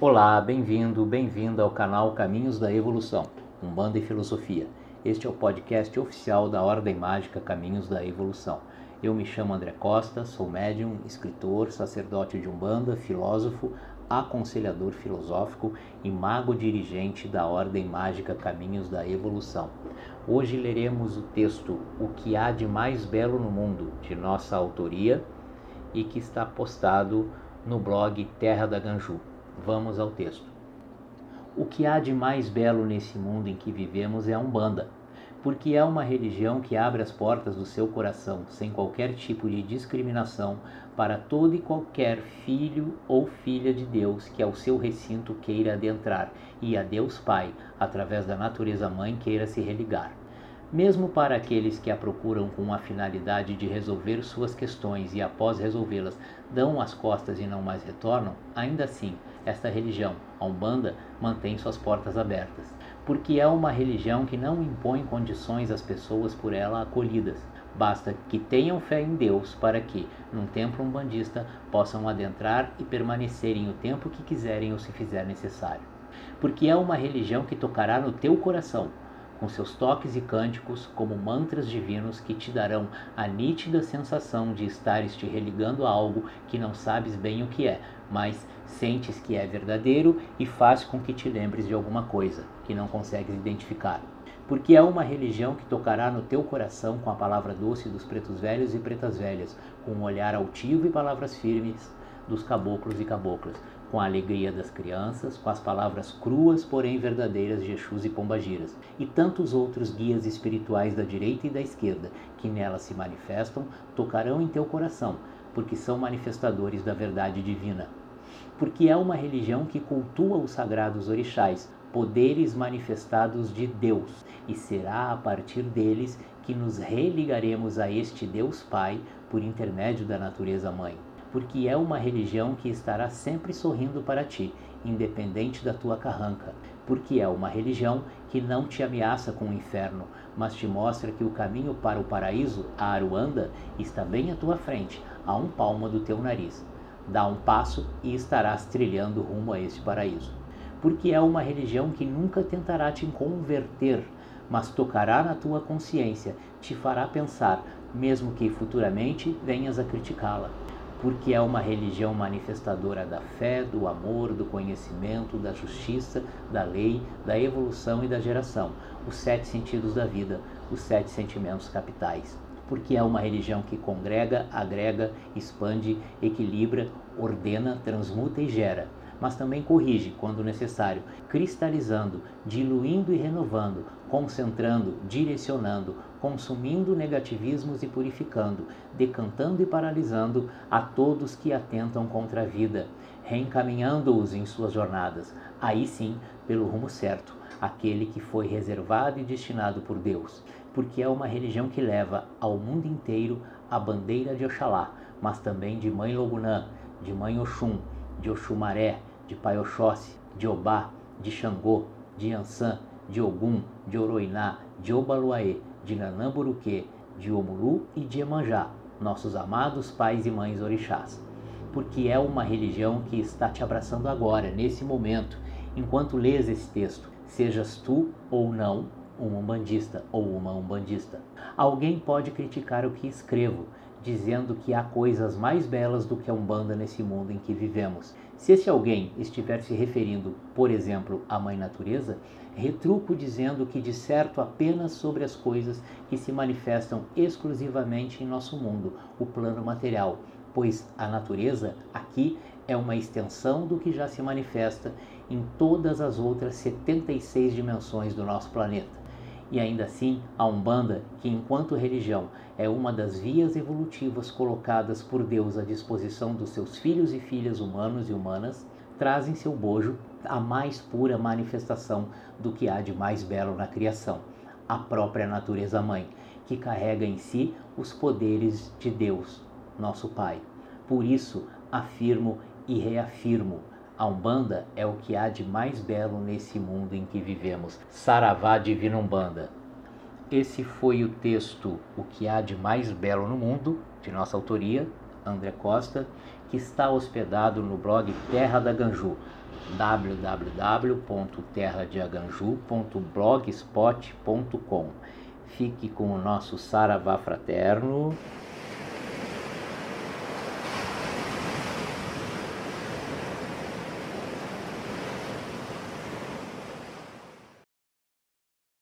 Olá, bem-vindo, bem-vinda ao canal Caminhos da Evolução, Umbanda e Filosofia. Este é o podcast oficial da Ordem Mágica Caminhos da Evolução. Eu me chamo André Costa, sou médium, escritor, sacerdote de Umbanda, filósofo, aconselhador filosófico e mago dirigente da Ordem Mágica Caminhos da Evolução. Hoje leremos o texto O que há de mais belo no mundo, de nossa autoria e que está postado no blog Terra da Ganju. Vamos ao texto. O que há de mais belo nesse mundo em que vivemos é a Umbanda, porque é uma religião que abre as portas do seu coração sem qualquer tipo de discriminação para todo e qualquer filho ou filha de Deus que ao seu recinto queira adentrar e a Deus Pai, através da natureza mãe, queira se religar. Mesmo para aqueles que a procuram com a finalidade de resolver suas questões e após resolvê-las dão as costas e não mais retornam, ainda assim esta religião, a Umbanda, mantém suas portas abertas, porque é uma religião que não impõe condições às pessoas por ela acolhidas. Basta que tenham fé em Deus para que, num templo umbandista, possam adentrar e permanecerem o tempo que quiserem ou se fizer necessário. Porque é uma religião que tocará no teu coração, com seus toques e cânticos como mantras divinos que te darão a nítida sensação de estares te religando a algo que não sabes bem o que é, mas sentes que é verdadeiro e faz com que te lembres de alguma coisa que não consegues identificar. Porque é uma religião que tocará no teu coração com a palavra doce dos pretos velhos e pretas velhas, com um olhar altivo e palavras firmes dos caboclos e caboclas, com a alegria das crianças, com as palavras cruas, porém verdadeiras de Exus e Pombagiras, e tantos outros guias espirituais da direita e da esquerda, que nela se manifestam, tocarão em teu coração, porque são manifestadores da verdade divina. Porque é uma religião que cultua os sagrados orixás, poderes manifestados de Deus, e será a partir deles que nos religaremos a este Deus Pai por intermédio da natureza mãe porque é uma religião que estará sempre sorrindo para ti, independente da tua carranca, porque é uma religião que não te ameaça com o inferno, mas te mostra que o caminho para o paraíso, a Aruanda, está bem à tua frente, a um palmo do teu nariz. Dá um passo e estarás trilhando rumo a esse paraíso. Porque é uma religião que nunca tentará te converter, mas tocará na tua consciência, te fará pensar, mesmo que futuramente venhas a criticá-la porque é uma religião manifestadora da fé, do amor, do conhecimento, da justiça, da lei, da evolução e da geração, os sete sentidos da vida, os sete sentimentos capitais. Porque é uma religião que congrega, agrega, expande, equilibra, ordena, transmuta e gera mas também corrige quando necessário, cristalizando, diluindo e renovando, concentrando, direcionando, consumindo negativismos e purificando, decantando e paralisando a todos que atentam contra a vida, reencaminhando-os em suas jornadas, aí sim pelo rumo certo, aquele que foi reservado e destinado por Deus, porque é uma religião que leva ao mundo inteiro a bandeira de Oxalá, mas também de Mãe Logunã, de Mãe Oxum, de Oxumaré, de Pai Oxóssi, de Obá, de Xangô, de Ansan, de Ogum, de Oroiná, de Obaluaê, de Nanamburuquê, de Omulu e de Emanjá, nossos amados pais e mães orixás. Porque é uma religião que está te abraçando agora, nesse momento, enquanto lês esse texto, sejas tu ou não um umbandista ou uma umbandista. Alguém pode criticar o que escrevo, dizendo que há coisas mais belas do que a Umbanda nesse mundo em que vivemos. Se esse alguém estiver se referindo, por exemplo, à Mãe Natureza, retruco dizendo que disserto apenas sobre as coisas que se manifestam exclusivamente em nosso mundo, o plano material, pois a natureza aqui é uma extensão do que já se manifesta em todas as outras 76 dimensões do nosso planeta. E ainda assim, a Umbanda, que enquanto religião é uma das vias evolutivas colocadas por Deus à disposição dos seus filhos e filhas humanos e humanas, traz em seu bojo a mais pura manifestação do que há de mais belo na criação, a própria natureza mãe, que carrega em si os poderes de Deus, nosso Pai. Por isso, afirmo e reafirmo a Umbanda é o que há de mais belo nesse mundo em que vivemos. Saravá Divina Umbanda. Esse foi o texto O que há de mais belo no mundo, de nossa autoria, André Costa, que está hospedado no blog Terra da Ganju. www.terradeaganju.blogspot.com. Fique com o nosso Saravá Fraterno.